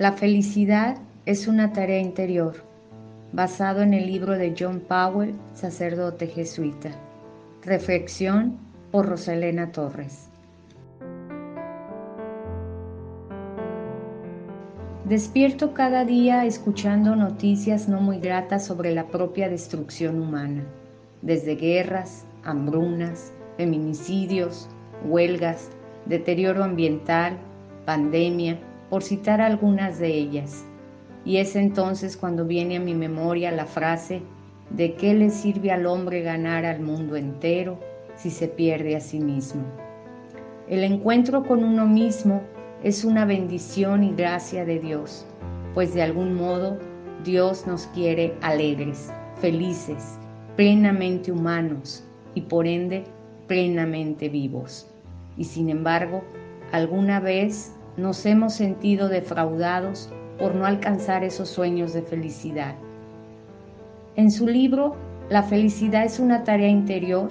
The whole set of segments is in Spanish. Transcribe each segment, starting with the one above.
La felicidad es una tarea interior, basado en el libro de John Powell, sacerdote jesuita. Reflexión por Rosalena Torres. Despierto cada día escuchando noticias no muy gratas sobre la propia destrucción humana, desde guerras, hambrunas, feminicidios, huelgas, deterioro ambiental, pandemia, por citar algunas de ellas. Y es entonces cuando viene a mi memoria la frase ¿de qué le sirve al hombre ganar al mundo entero si se pierde a sí mismo? El encuentro con uno mismo es una bendición y gracia de Dios, pues de algún modo Dios nos quiere alegres, felices, plenamente humanos y por ende plenamente vivos. Y sin embargo, alguna vez nos hemos sentido defraudados por no alcanzar esos sueños de felicidad. En su libro La felicidad es una tarea interior,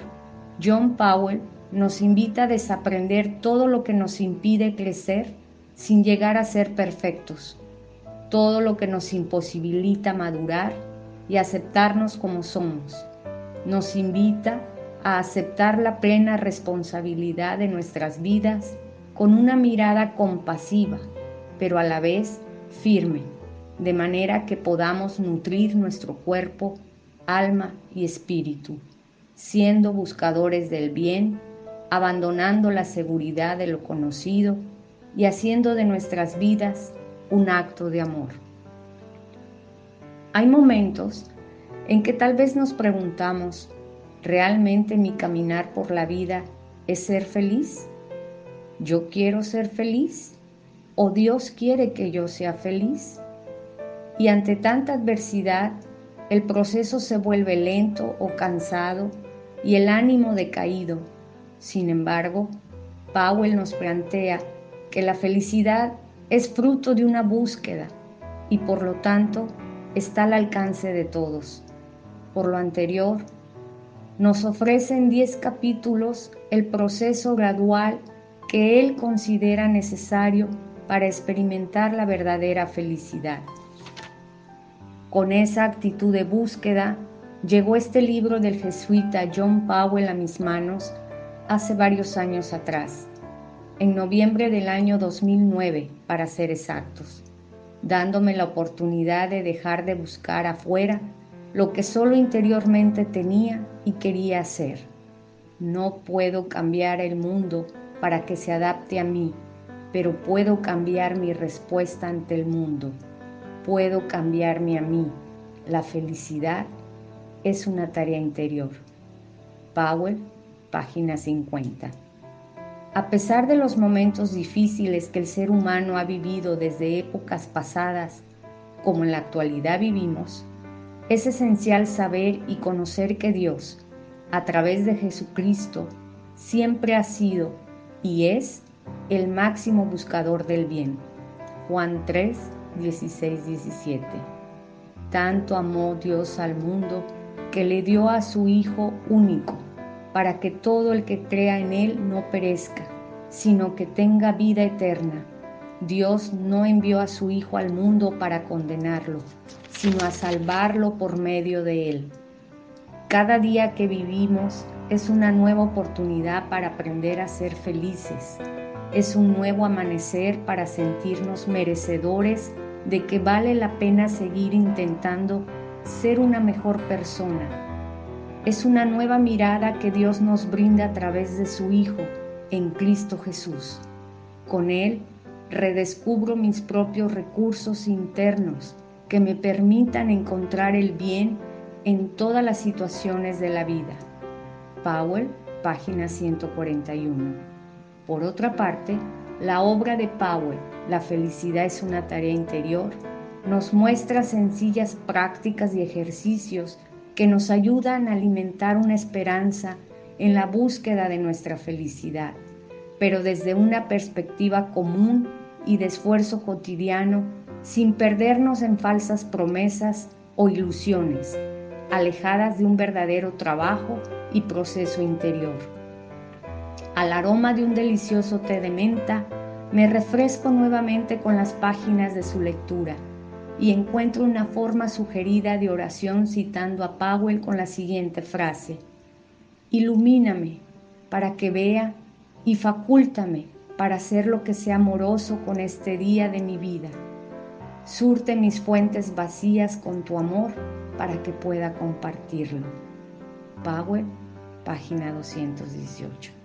John Powell nos invita a desaprender todo lo que nos impide crecer sin llegar a ser perfectos, todo lo que nos imposibilita madurar y aceptarnos como somos. Nos invita a aceptar la plena responsabilidad de nuestras vidas con una mirada compasiva, pero a la vez firme, de manera que podamos nutrir nuestro cuerpo, alma y espíritu, siendo buscadores del bien abandonando la seguridad de lo conocido y haciendo de nuestras vidas un acto de amor. Hay momentos en que tal vez nos preguntamos, ¿realmente mi caminar por la vida es ser feliz? ¿Yo quiero ser feliz? ¿O Dios quiere que yo sea feliz? Y ante tanta adversidad, el proceso se vuelve lento o cansado y el ánimo decaído sin embargo, Powell nos plantea que la felicidad es fruto de una búsqueda y por lo tanto está al alcance de todos. Por lo anterior, nos ofrece en 10 capítulos el proceso gradual que él considera necesario para experimentar la verdadera felicidad. Con esa actitud de búsqueda, llegó este libro del jesuita John Powell a mis manos hace varios años atrás, en noviembre del año 2009 para ser exactos, dándome la oportunidad de dejar de buscar afuera lo que solo interiormente tenía y quería hacer. No puedo cambiar el mundo para que se adapte a mí, pero puedo cambiar mi respuesta ante el mundo. Puedo cambiarme a mí. La felicidad es una tarea interior. Powell página 50. A pesar de los momentos difíciles que el ser humano ha vivido desde épocas pasadas, como en la actualidad vivimos, es esencial saber y conocer que Dios, a través de Jesucristo, siempre ha sido y es el máximo buscador del bien. Juan 3, 16, 17. Tanto amó Dios al mundo que le dio a su Hijo único para que todo el que crea en Él no perezca, sino que tenga vida eterna. Dios no envió a su Hijo al mundo para condenarlo, sino a salvarlo por medio de Él. Cada día que vivimos es una nueva oportunidad para aprender a ser felices. Es un nuevo amanecer para sentirnos merecedores de que vale la pena seguir intentando ser una mejor persona es una nueva mirada que Dios nos brinda a través de su Hijo en Cristo Jesús. Con Él redescubro mis propios recursos internos que me permitan encontrar el bien en todas las situaciones de la vida. Powell, página 141. Por otra parte, la obra de Powell, La felicidad es una tarea interior, nos muestra sencillas prácticas y ejercicios que nos ayudan a alimentar una esperanza en la búsqueda de nuestra felicidad, pero desde una perspectiva común y de esfuerzo cotidiano, sin perdernos en falsas promesas o ilusiones, alejadas de un verdadero trabajo y proceso interior. Al aroma de un delicioso té de menta, Me refresco nuevamente con las páginas de su lectura y encuentro una forma sugerida de oración citando a Powell con la siguiente frase. Ilumíname para que vea y facúltame para hacer lo que sea amoroso con este día de mi vida. Surte mis fuentes vacías con tu amor para que pueda compartirlo. Powell, página 218.